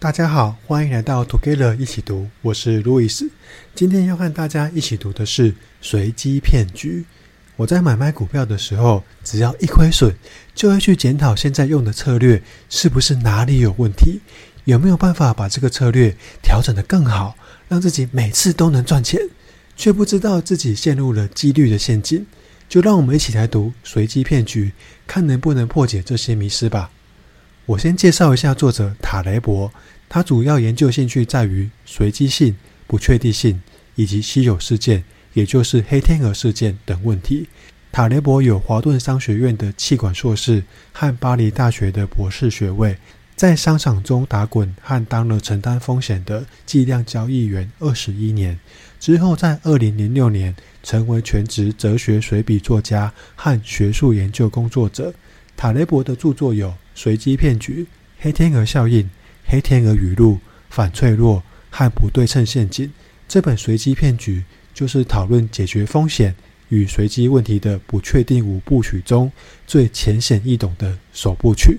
大家好，欢迎来到 Together 一起读，我是路易斯。今天要和大家一起读的是随机骗局。我在买卖股票的时候，只要一亏损，就会去检讨现在用的策略是不是哪里有问题，有没有办法把这个策略调整得更好，让自己每次都能赚钱，却不知道自己陷入了几率的陷阱。就让我们一起来读随机骗局，看能不能破解这些迷失吧。我先介绍一下作者塔雷伯，他主要研究兴趣在于随机性、不确定性以及稀有事件，也就是黑天鹅事件等问题。塔雷伯有华顿商学院的气管硕士和巴黎大学的博士学位，在商场中打滚和当了承担风险的计量交易员二十一年，之后在二零零六年成为全职哲学随笔作家和学术研究工作者。塔雷伯的著作有。随机骗局、黑天鹅效应、黑天鹅语录、反脆弱和不对称陷阱。这本随机骗局就是讨论解决风险与随机问题的不确定五部曲中最浅显易懂的首部曲。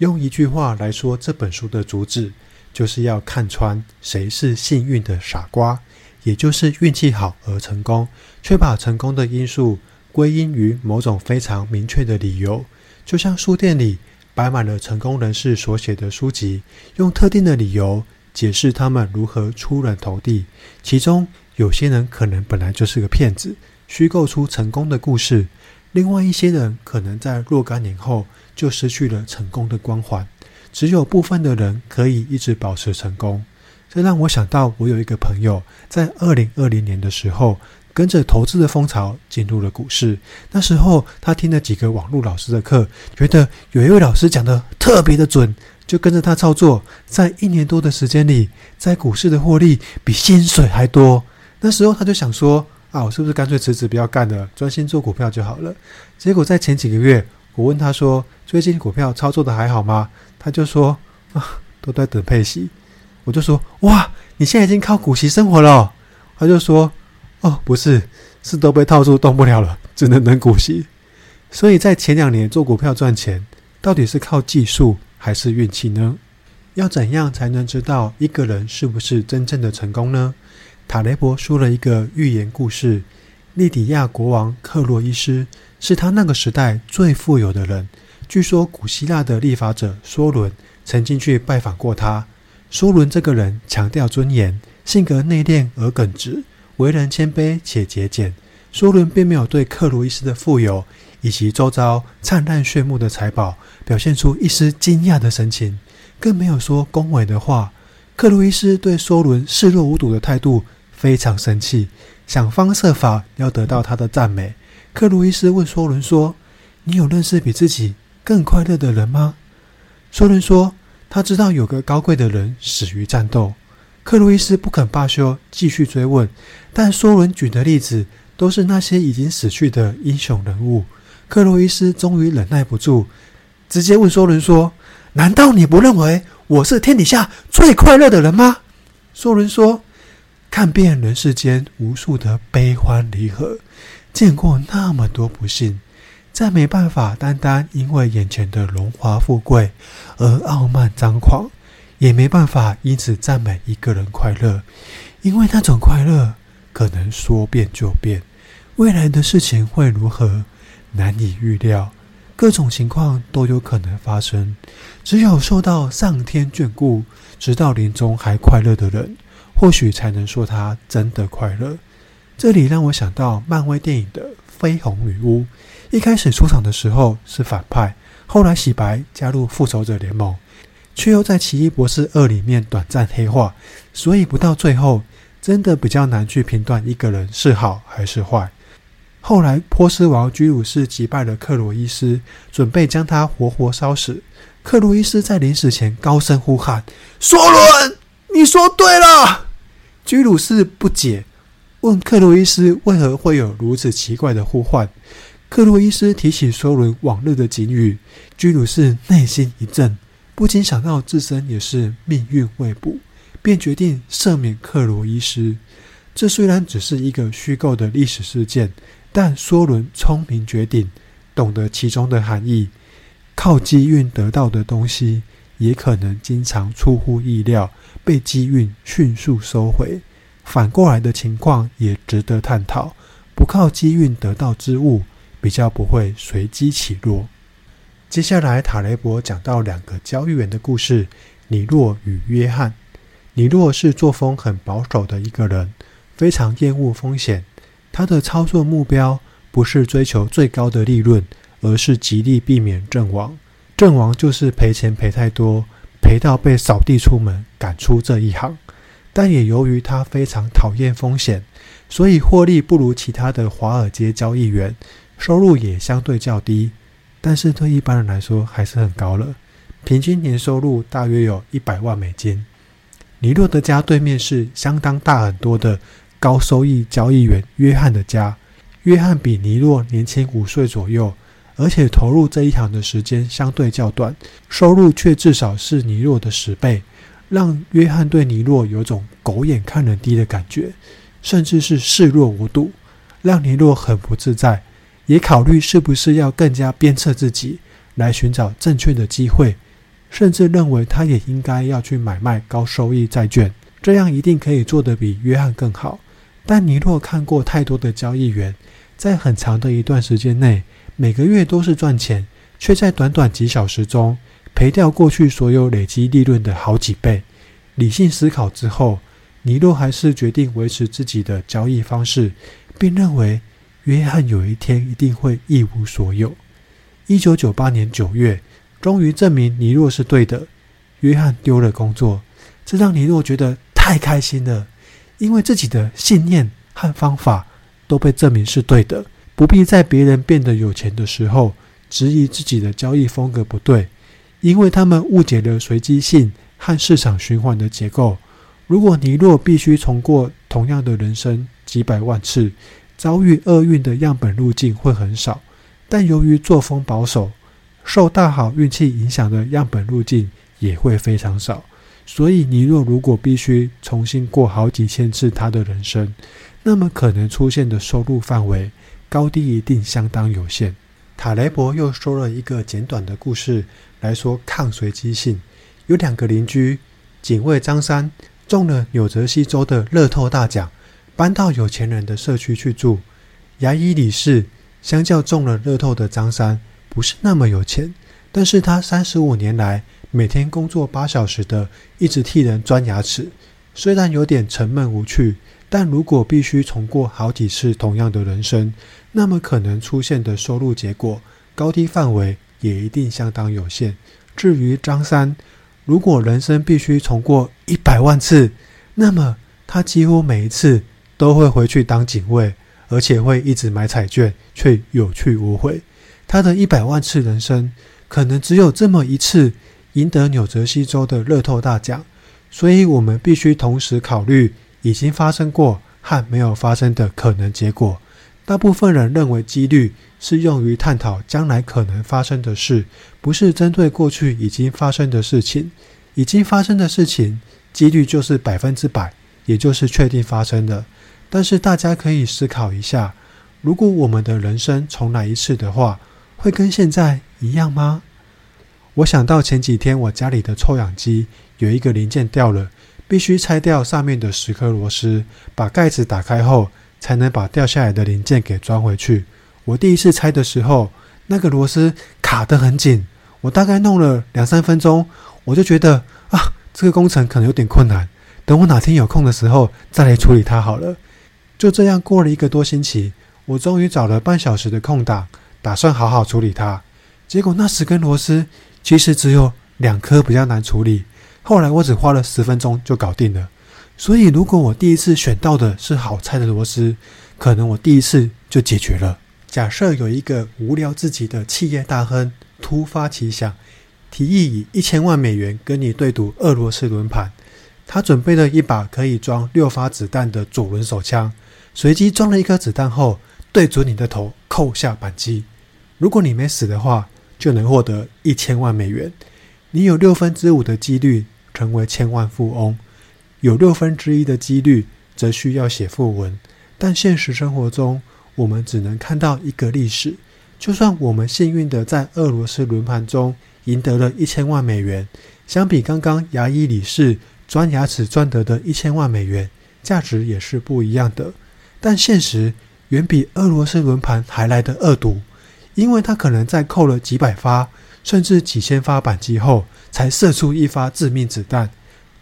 用一句话来说，这本书的主旨就是要看穿谁是幸运的傻瓜，也就是运气好而成功，却把成功的因素归因于某种非常明确的理由，就像书店里。摆满了成功人士所写的书籍，用特定的理由解释他们如何出人头地。其中有些人可能本来就是个骗子，虚构出成功的故事；另外一些人可能在若干年后就失去了成功的光环。只有部分的人可以一直保持成功。这让我想到，我有一个朋友在二零二零年的时候。跟着投资的风潮进入了股市。那时候他听了几个网络老师的课，觉得有一位老师讲得特别的准，就跟着他操作。在一年多的时间里，在股市的获利比薪水还多。那时候他就想说：“啊，我是不是干脆辞职不要干了，专心做股票就好了？”结果在前几个月，我问他说：“最近股票操作的还好吗？”他就说：“啊，都在等配息。”我就说：“哇，你现在已经靠股息生活了？”他就说。哦，不是，是都被套住动不了了，只能等股息。所以在前两年做股票赚钱，到底是靠技术还是运气呢？要怎样才能知道一个人是不是真正的成功呢？塔雷伯说了一个寓言故事：利底亚国王克洛伊斯是他那个时代最富有的人。据说古希腊的立法者梭伦曾经去拜访过他。梭伦这个人强调尊严，性格内敛而耿直。为人谦卑且节俭，梭伦并没有对克鲁伊斯的富有以及周遭灿烂炫目的财宝表现出一丝惊讶的神情，更没有说恭维的话。克鲁伊斯对梭伦视若无睹的态度非常生气，想方设法要得到他的赞美。克鲁伊斯问梭伦说：“你有认识比自己更快乐的人吗？”梭伦说：“他知道有个高贵的人死于战斗。”克洛伊斯不肯罢休，继续追问，但梭伦举的例子都是那些已经死去的英雄人物。克洛伊斯终于忍耐不住，直接问梭伦说：“难道你不认为我是天底下最快乐的人吗？”梭伦说：“看遍人世间无数的悲欢离合，见过那么多不幸，再没办法单单因为眼前的荣华富贵而傲慢张狂。”也没办法因此赞美一个人快乐，因为那种快乐可能说变就变，未来的事情会如何难以预料，各种情况都有可能发生。只有受到上天眷顾，直到临终还快乐的人，或许才能说他真的快乐。这里让我想到漫威电影的绯红女巫，一开始出场的时候是反派，后来洗白加入复仇者联盟。却又在《奇异博士二》里面短暂黑化，所以不到最后，真的比较难去评断一个人是好还是坏。后来，波斯王居鲁士击败了克洛伊斯，准备将他活活烧死。克洛伊斯在临死前高声呼喊：“梭伦，你说对了。”居鲁士不解，问克洛伊斯为何会有如此奇怪的呼唤。克洛伊斯提起梭伦往日的警语，居鲁士内心一震。不禁想到自身也是命运未卜，便决定赦免克罗伊斯。这虽然只是一个虚构的历史事件，但梭伦聪明绝顶，懂得其中的含义。靠机运得到的东西，也可能经常出乎意料被机运迅速收回。反过来的情况也值得探讨。不靠机运得到之物，比较不会随机起落。接下来，塔雷伯讲到两个交易员的故事：尼洛与约翰。尼洛是作风很保守的一个人，非常厌恶风险。他的操作目标不是追求最高的利润，而是极力避免阵亡。阵亡就是赔钱赔太多，赔到被扫地出门，赶出这一行。但也由于他非常讨厌风险，所以获利不如其他的华尔街交易员，收入也相对较低。但是对一般人来说还是很高了，平均年收入大约有一百万美金。尼洛的家对面是相当大很多的高收益交易员约翰的家。约翰比尼洛年轻五岁左右，而且投入这一行的时间相对较短，收入却至少是尼洛的十倍。让约翰对尼洛有种狗眼看人低的感觉，甚至是视若无睹，让尼洛很不自在，也考虑是不是要更加鞭策自己来寻找正确的机会，甚至认为他也应该要去买卖高收益债券，这样一定可以做得比约翰更好。但尼洛看过太多的交易员，在很长的一段时间内，每个月都是赚钱，却在短短几小时中。赔掉过去所有累积利润的好几倍。理性思考之后，尼洛还是决定维持自己的交易方式，并认为约翰有一天一定会一无所有。一九九八年九月，终于证明尼诺是对的，约翰丢了工作，这让尼诺觉得太开心了，因为自己的信念和方法都被证明是对的，不必在别人变得有钱的时候质疑自己的交易风格不对。因为他们误解了随机性和市场循环的结构。如果尼诺必须重过同样的人生几百万次，遭遇厄运的样本路径会很少。但由于作风保守，受大好运气影响的样本路径也会非常少。所以，尼洛如果必须重新过好几千次他的人生，那么可能出现的收入范围高低一定相当有限。塔雷伯又说了一个简短的故事来说抗随机性。有两个邻居，警卫张三中了纽泽西州的乐透大奖，搬到有钱人的社区去住。牙医李四相较中了乐透的张三不是那么有钱，但是他三十五年来每天工作八小时的一直替人钻牙齿，虽然有点沉闷无趣。但如果必须重过好几次同样的人生，那么可能出现的收入结果高低范围也一定相当有限。至于张三，如果人生必须重过一百万次，那么他几乎每一次都会回去当警卫，而且会一直买彩券，却有去无回。他的一百万次人生，可能只有这么一次赢得纽泽西州的乐透大奖。所以我们必须同时考虑。已经发生过和没有发生的可能结果。大部分人认为几率是用于探讨将来可能发生的事，不是针对过去已经发生的事情。已经发生的事情，几率就是百分之百，也就是确定发生的。但是大家可以思考一下，如果我们的人生重来一次的话，会跟现在一样吗？我想到前几天我家里的臭氧机有一个零件掉了。必须拆掉上面的十颗螺丝，把盖子打开后，才能把掉下来的零件给装回去。我第一次拆的时候，那个螺丝卡得很紧，我大概弄了两三分钟，我就觉得啊，这个工程可能有点困难。等我哪天有空的时候再来处理它好了。就这样过了一个多星期，我终于找了半小时的空档，打算好好处理它。结果那十根螺丝其实只有两颗比较难处理。后来我只花了十分钟就搞定了，所以如果我第一次选到的是好拆的螺丝，可能我第一次就解决了。假设有一个无聊至极的企业大亨突发奇想，提议以一千万美元跟你对赌俄罗斯轮盘，他准备了一把可以装六发子弹的左轮手枪，随机装了一颗子弹后，对准你的头扣下扳机，如果你没死的话，就能获得一千万美元。你有六分之五的几率成为千万富翁，有六分之一的几率则需要写訃文。但现实生活中，我们只能看到一个历史。就算我们幸运的在俄罗斯轮盘中赢得了一千万美元，相比刚刚牙医理事钻牙齿赚得的一千万美元，价值也是不一样的。但现实远比俄罗斯轮盘还来得恶毒，因为它可能在扣了几百发甚至几千发扳机后，才射出一发致命子弹。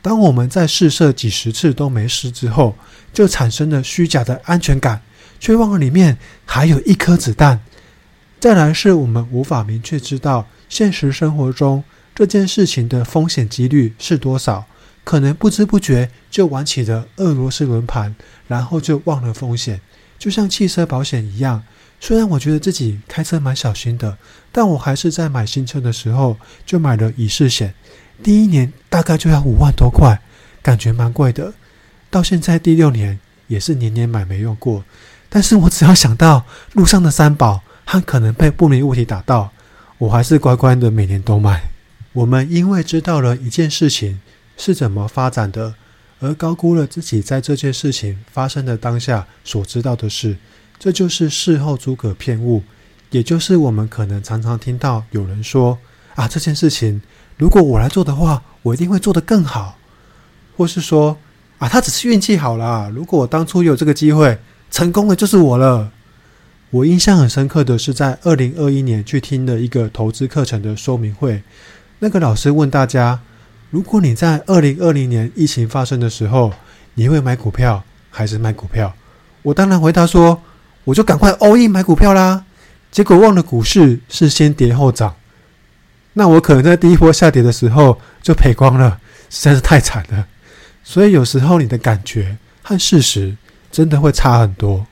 当我们在试射几十次都没事之后，就产生了虚假的安全感，却忘了里面还有一颗子弹。再来是我们无法明确知道现实生活中这件事情的风险几率是多少，可能不知不觉就玩起了俄罗斯轮盘，然后就忘了风险。就像汽车保险一样，虽然我觉得自己开车蛮小心的，但我还是在买新车的时候就买了乙式险。第一年大概就要五万多块，感觉蛮贵的。到现在第六年也是年年买没用过，但是我只要想到路上的三宝和可能被不明物体打到，我还是乖乖的每年都买。我们因为知道了一件事情是怎么发展的，而高估了自己在这件事情发生的当下所知道的事，这就是事后诸葛骗物，也就是我们可能常常听到有人说啊，这件事情。如果我来做的话，我一定会做得更好，或是说啊，他只是运气好啦。如果我当初有这个机会，成功的就是我了。我印象很深刻的是，在二零二一年去听的一个投资课程的说明会，那个老师问大家：如果你在二零二零年疫情发生的时候，你会买股票还是卖股票？我当然回答说，我就赶快 all in 买股票啦。结果忘了股市是先跌后涨。那我可能在第一波下跌的时候就赔光了，实在是太惨了。所以有时候你的感觉和事实真的会差很多。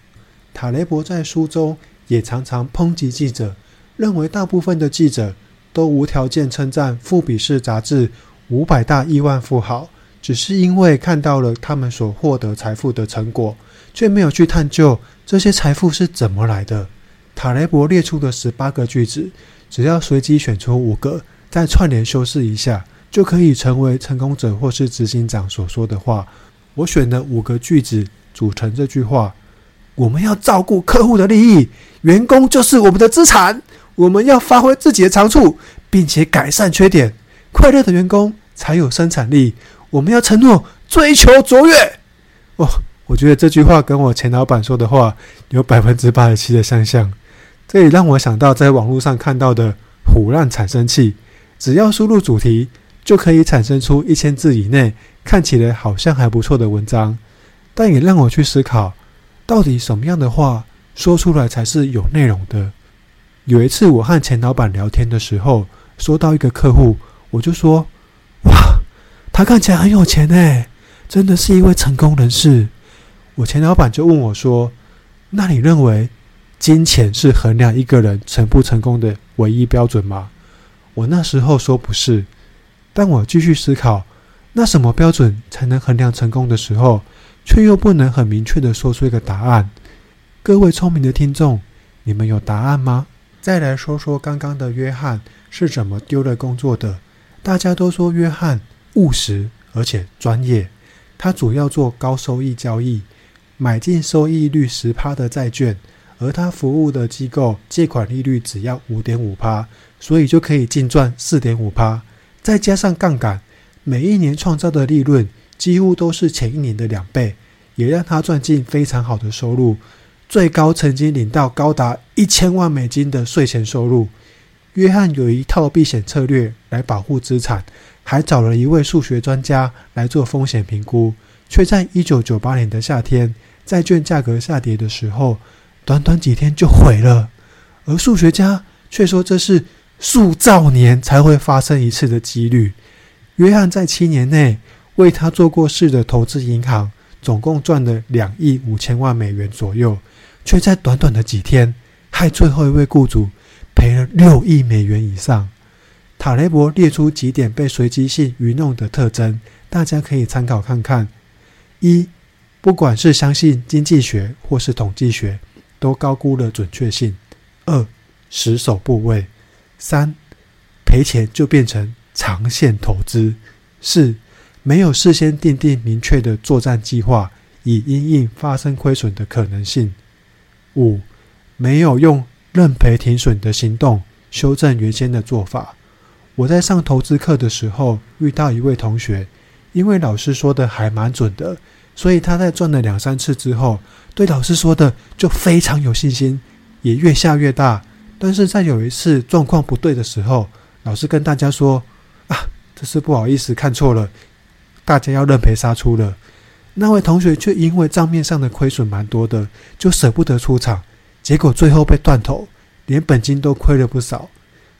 塔雷伯在书中也常常抨击记者，认为大部分的记者都无条件称赞《富比士》杂志五百大亿万富豪，只是因为看到了他们所获得财富的成果，却没有去探究这些财富是怎么来的。塔雷伯列出的十八个句子。只要随机选出五个，再串联修饰一下，就可以成为成功者或是执行长所说的话。我选了五个句子组成这句话：我们要照顾客户的利益，员工就是我们的资产。我们要发挥自己的长处，并且改善缺点。快乐的员工才有生产力。我们要承诺追求卓越。哦，我觉得这句话跟我前老板说的话有百分之八十七的相像。这也让我想到在网络上看到的唬烂产生器，只要输入主题，就可以产生出一千字以内看起来好像还不错的文章。但也让我去思考，到底什么样的话说出来才是有内容的？有一次我和前老板聊天的时候，说到一个客户，我就说：“哇，他看起来很有钱诶，真的是一位成功人士。”我前老板就问我说：“那你认为？”金钱是衡量一个人成不成功的唯一标准吗？我那时候说不是，但我继续思考，那什么标准才能衡量成功的时候，却又不能很明确的说出一个答案。各位聪明的听众，你们有答案吗？再来说说刚刚的约翰是怎么丢了工作的。大家都说约翰务实而且专业，他主要做高收益交易，买进收益率十趴的债券。而他服务的机构借款利率只要五点五趴，所以就可以净赚四点五趴，再加上杠杆，每一年创造的利润几乎都是前一年的两倍，也让他赚进非常好的收入，最高曾经领到高达一千万美金的税前收入。约翰有一套避险策略来保护资产，还找了一位数学专家来做风险评估，却在一九九八年的夏天，债券价格下跌的时候。短短几天就毁了，而数学家却说这是数兆年才会发生一次的几率。约翰在七年内为他做过事的投资银行总共赚了两亿五千万美元左右，却在短短的几天害最后一位雇主赔了六亿美元以上。塔雷伯列出几点被随机性愚弄的特征，大家可以参考看看：一，不管是相信经济学或是统计学。都高估了准确性。二，死守部位。三，赔钱就变成长线投资。四，没有事先定定明确的作战计划，以因应发生亏损的可能性。五，没有用认赔停损的行动修正原先的做法。我在上投资课的时候遇到一位同学，因为老师说的还蛮准的，所以他在赚了两三次之后，对老师说的就非常有信心，也越下越大。但是在有一次状况不对的时候，老师跟大家说：“啊，这是不好意思看错了，大家要认赔杀出了。”那位同学却因为账面上的亏损蛮多的，就舍不得出场，结果最后被断头，连本金都亏了不少。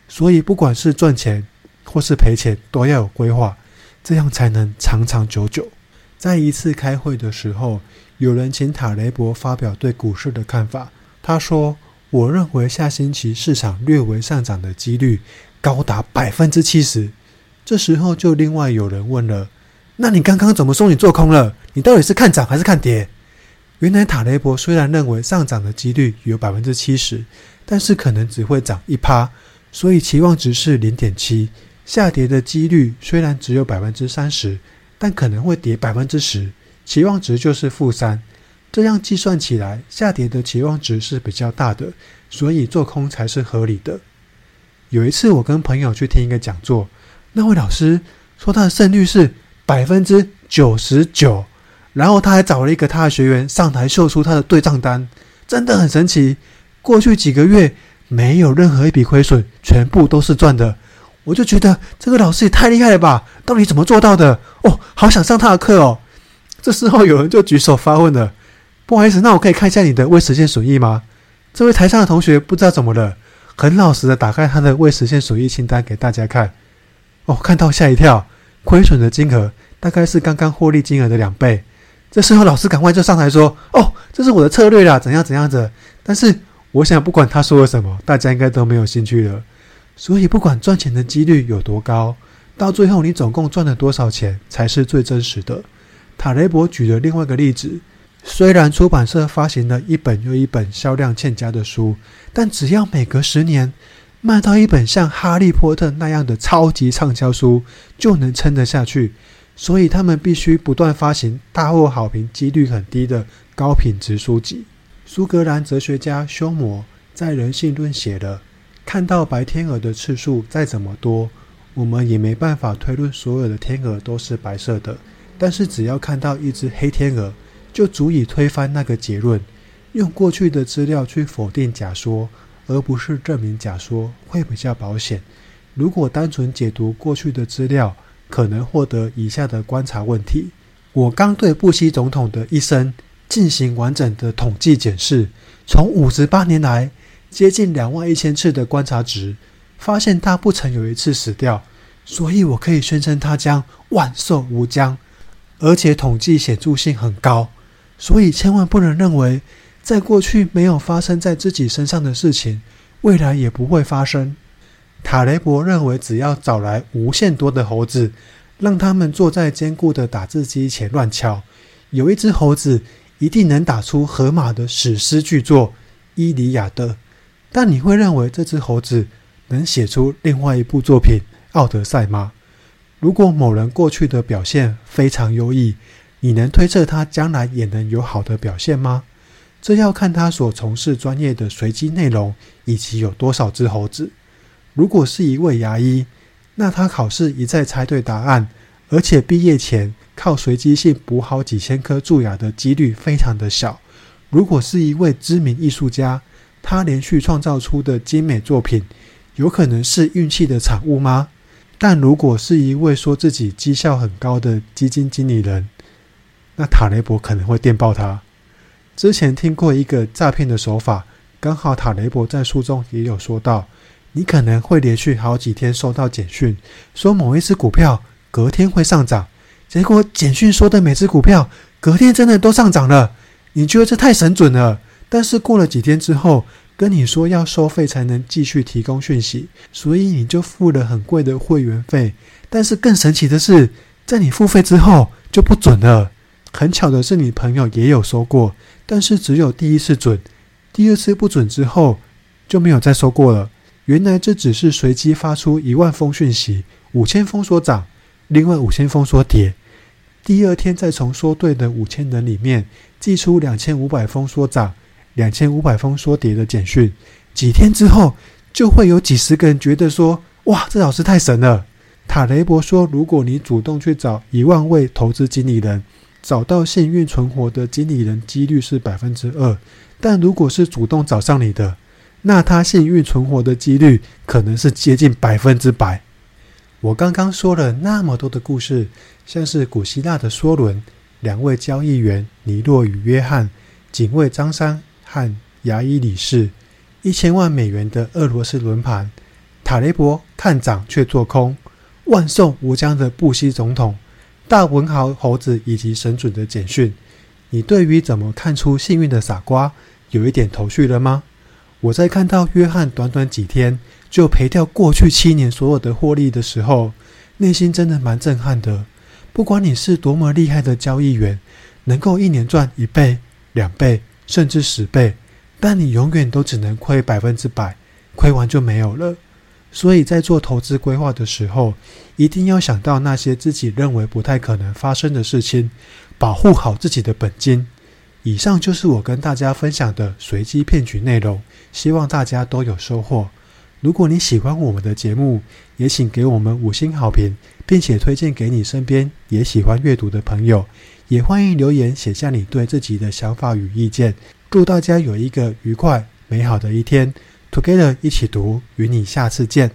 所以，不管是赚钱或是赔钱，都要有规划，这样才能长长久久。在一次开会的时候，有人请塔雷伯发表对股市的看法。他说：“我认为下星期市场略微上涨的几率高达百分之七十。”这时候，就另外有人问了：“那你刚刚怎么说你做空了？你到底是看涨还是看跌？”原来塔雷伯虽然认为上涨的几率有百分之七十，但是可能只会涨一趴。所以期望值是零点七，下跌的几率虽然只有百分之三十，但可能会跌百分之十，期望值就是负三。这样计算起来，下跌的期望值是比较大的，所以做空才是合理的。有一次我跟朋友去听一个讲座，那位老师说他的胜率是百分之九十九，然后他还找了一个他的学员上台秀出他的对账单，真的很神奇。过去几个月，没有任何一笔亏损，全部都是赚的。我就觉得这个老师也太厉害了吧！到底怎么做到的？哦，好想上他的课哦。这时候有人就举手发问了：“不好意思，那我可以看一下你的未实现损益吗？”这位台上的同学不知道怎么了，很老实的打开他的未实现损益清单给大家看。哦，看到吓一跳，亏损的金额大概是刚刚获利金额的两倍。这时候老师赶快就上台说：“哦，这是我的策略啦，怎样怎样子。”但是。我想，不管他说了什么，大家应该都没有兴趣了。所以，不管赚钱的几率有多高，到最后你总共赚了多少钱才是最真实的。塔雷伯举了另外一个例子：虽然出版社发行了一本又一本销量欠佳的书，但只要每隔十年卖到一本像《哈利波特》那样的超级畅销书，就能撑得下去。所以，他们必须不断发行大获好评、几率很低的高品质书籍。苏格兰哲学家休谟在《人性论》写了：“看到白天鹅的次数再怎么多，我们也没办法推论所有的天鹅都是白色的。但是只要看到一只黑天鹅，就足以推翻那个结论。用过去的资料去否定假说，而不是证明假说，会比较保险。如果单纯解读过去的资料，可能获得以下的观察问题：我刚对布希总统的一生。”进行完整的统计检视，从五十八年来接近两万一千次的观察值，发现他不曾有一次死掉，所以我可以宣称他将万寿无疆，而且统计显著性很高，所以千万不能认为在过去没有发生在自己身上的事情，未来也不会发生。塔雷伯认为，只要找来无限多的猴子，让他们坐在坚固的打字机前乱敲，有一只猴子。一定能打出荷马的史诗巨作《伊利亚德》，但你会认为这只猴子能写出另外一部作品《奥德赛》吗？如果某人过去的表现非常优异，你能推测他将来也能有好的表现吗？这要看他所从事专业的随机内容以及有多少只猴子。如果是一位牙医，那他考试一再猜对答案，而且毕业前。靠随机性补好几千颗蛀牙的几率非常的小。如果是一位知名艺术家，他连续创造出的精美作品，有可能是运气的产物吗？但如果是一位说自己绩效很高的基金经理人，那塔雷伯可能会电爆他。之前听过一个诈骗的手法，刚好塔雷伯在书中也有说到，你可能会连续好几天收到简讯，说某一只股票隔天会上涨。结果简讯说的每只股票隔天真的都上涨了，你觉得这太神准了。但是过了几天之后，跟你说要收费才能继续提供讯息，所以你就付了很贵的会员费。但是更神奇的是，在你付费之后就不准了。很巧的是，你朋友也有收过，但是只有第一次准，第二次不准之后就没有再收过了。原来这只是随机发出一万封讯息，五千封说涨。另外五千封说跌，第二天再从说对的五千人里面寄出两千五百封说涨、两千五百封说跌的简讯，几天之后就会有几十个人觉得说：哇，这老师太神了！塔雷伯说，如果你主动去找一万位投资经理人，找到幸运存活的经理人几率是百分之二，但如果是主动找上你的，那他幸运存活的几率可能是接近百分之百。我刚刚说了那么多的故事，像是古希腊的梭伦、两位交易员尼洛与约翰、警卫张三和牙医李四、一千万美元的俄罗斯轮盘、塔雷伯看涨却做空、万寿无疆的布希总统、大文豪猴子以及神准的简讯。你对于怎么看出幸运的傻瓜有一点头绪了吗？我在看到约翰短短几天就赔掉过去七年所有的获利的时候，内心真的蛮震撼的。不管你是多么厉害的交易员，能够一年赚一倍、两倍，甚至十倍，但你永远都只能亏百分之百，亏完就没有了。所以在做投资规划的时候，一定要想到那些自己认为不太可能发生的事情，保护好自己的本金。以上就是我跟大家分享的随机骗局内容，希望大家都有收获。如果你喜欢我们的节目，也请给我们五星好评，并且推荐给你身边也喜欢阅读的朋友。也欢迎留言写下你对自己的想法与意见。祝大家有一个愉快美好的一天，Together 一起读，与你下次见。